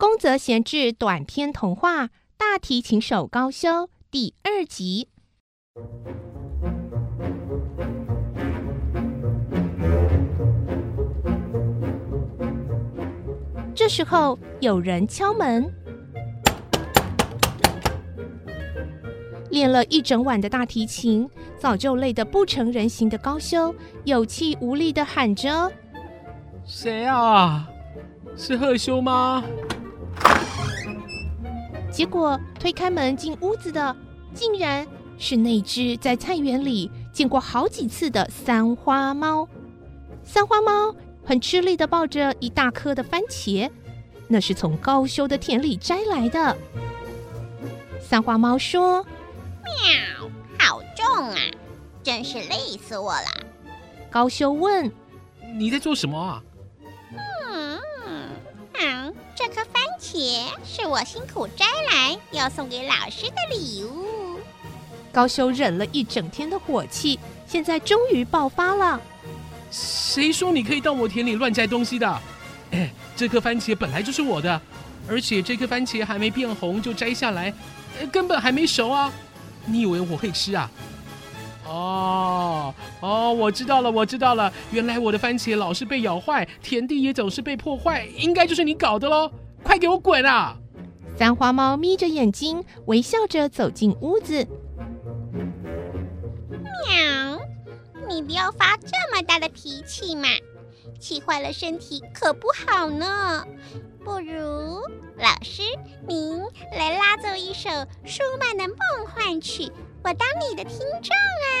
宫泽贤治短篇童话《大提琴手高修》第二集。这时候有人敲门，练了一整晚的大提琴，早就累得不成人形的高修，有气无力的喊着：“谁啊？是贺修吗？”结果推开门进屋子的，竟然是那只在菜园里见过好几次的三花猫。三花猫很吃力的抱着一大颗的番茄，那是从高修的田里摘来的。三花猫说：“喵，好重啊，真是累死我了。”高修问：“你在做什么啊？”这颗番茄是我辛苦摘来要送给老师的礼物。高修忍了一整天的火气，现在终于爆发了。谁说你可以到我田里乱摘东西的？哎，这颗番茄本来就是我的，而且这颗番茄还没变红就摘下来，根本还没熟啊！你以为我会吃啊？哦哦，我知道了，我知道了，原来我的番茄老是被咬坏，田地也总是被破坏，应该就是你搞的喽！快给我滚啊！三花猫眯着眼睛，微笑着走进屋子。喵，你不要发这么大的脾气嘛，气坏了身体可不好呢。不如老师您来拉奏一首舒曼的梦幻曲。我当你的听众啊！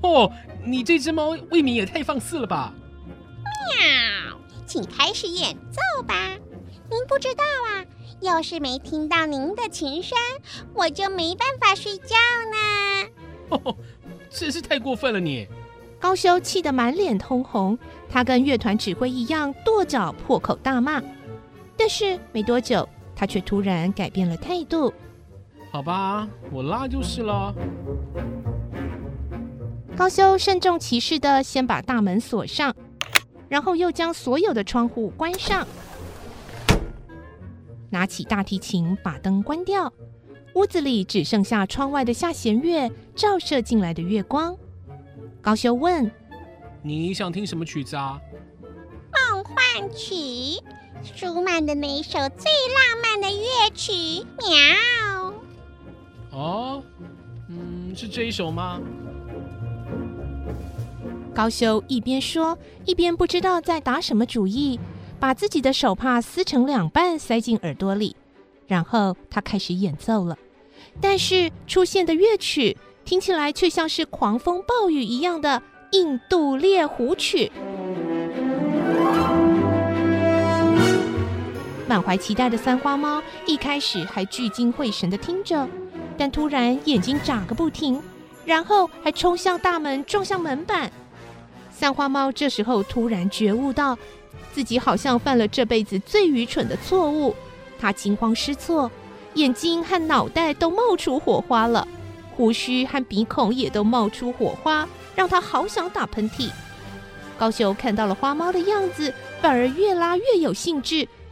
哦，你这只猫未免也太放肆了吧！喵，请开始演奏吧。您不知道啊，要是没听到您的琴声，我就没办法睡觉呢。哦，真是太过分了你！高修气得满脸通红，他跟乐团指挥一样跺脚破口大骂。但是没多久，他却突然改变了态度。好吧，我拉就是了。高修慎重其事的先把大门锁上，然后又将所有的窗户关上，拿起大提琴，把灯关掉。屋子里只剩下窗外的下弦月照射进来的月光。高修问：“你想听什么曲子啊？”梦幻曲，舒曼的那首最浪漫的乐曲。喵。哦，嗯，是这一首吗？高修一边说，一边不知道在打什么主意，把自己的手帕撕成两半塞进耳朵里，然后他开始演奏了。但是出现的乐曲听起来却像是狂风暴雨一样的印度猎狐曲。满怀期待的三花猫一开始还聚精会神的听着。但突然眼睛眨个不停，然后还冲向大门，撞向门板。三花猫这时候突然觉悟到，自己好像犯了这辈子最愚蠢的错误。他惊慌失措，眼睛和脑袋都冒出火花了，胡须和鼻孔也都冒出火花，让他好想打喷嚏。高秀看到了花猫的样子，反而越拉越有兴致，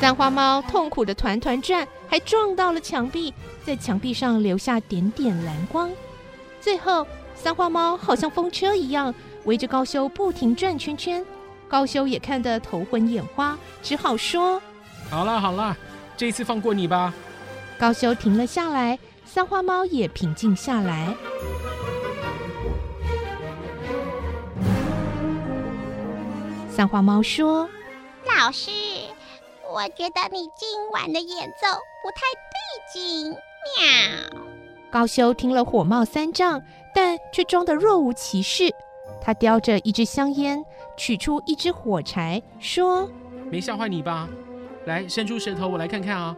三花猫痛苦的团团转，还撞到了墙壁，在墙壁上留下点点蓝光。最后，三花猫好像风车一样围着高修不停转圈圈。高修也看得头昏眼花，只好说：“好了好了，这次放过你吧。”高修停了下来，三花猫也平静下来。三花猫说：“老师，我觉得你今晚的演奏不太对劲。”喵。高修听了火冒三丈，但却装得若无其事。他叼着一支香烟，取出一支火柴，说：“没吓坏你吧？来，伸出舌头，我来看看啊。”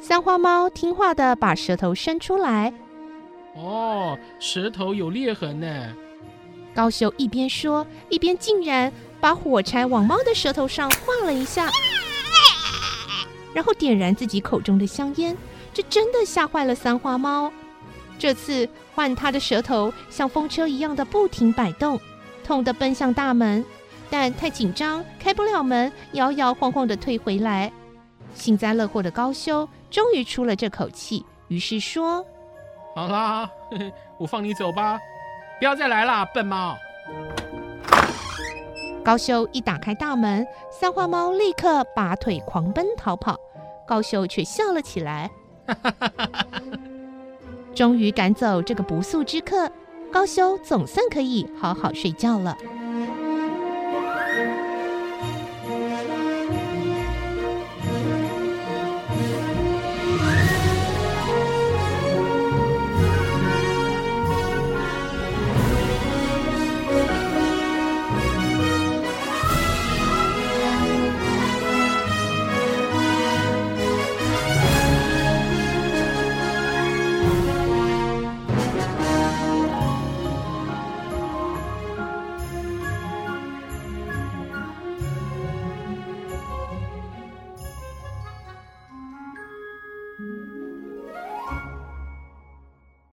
三花猫听话的把舌头伸出来，哦，舌头有裂痕呢。高修一边说，一边竟然把火柴往猫的舌头上晃了一下，然后点燃自己口中的香烟。这真的吓坏了三花猫。这次换它的舌头像风车一样的不停摆动，痛得奔向大门，但太紧张开不了门，摇摇晃晃的退回来。幸灾乐祸的高修终于出了这口气，于是说：“好啦，我放你走吧，不要再来啦，笨猫。”高修一打开大门，三花猫立刻拔腿狂奔逃跑，高修却笑了起来。终于赶走这个不速之客，高修总算可以好好睡觉了。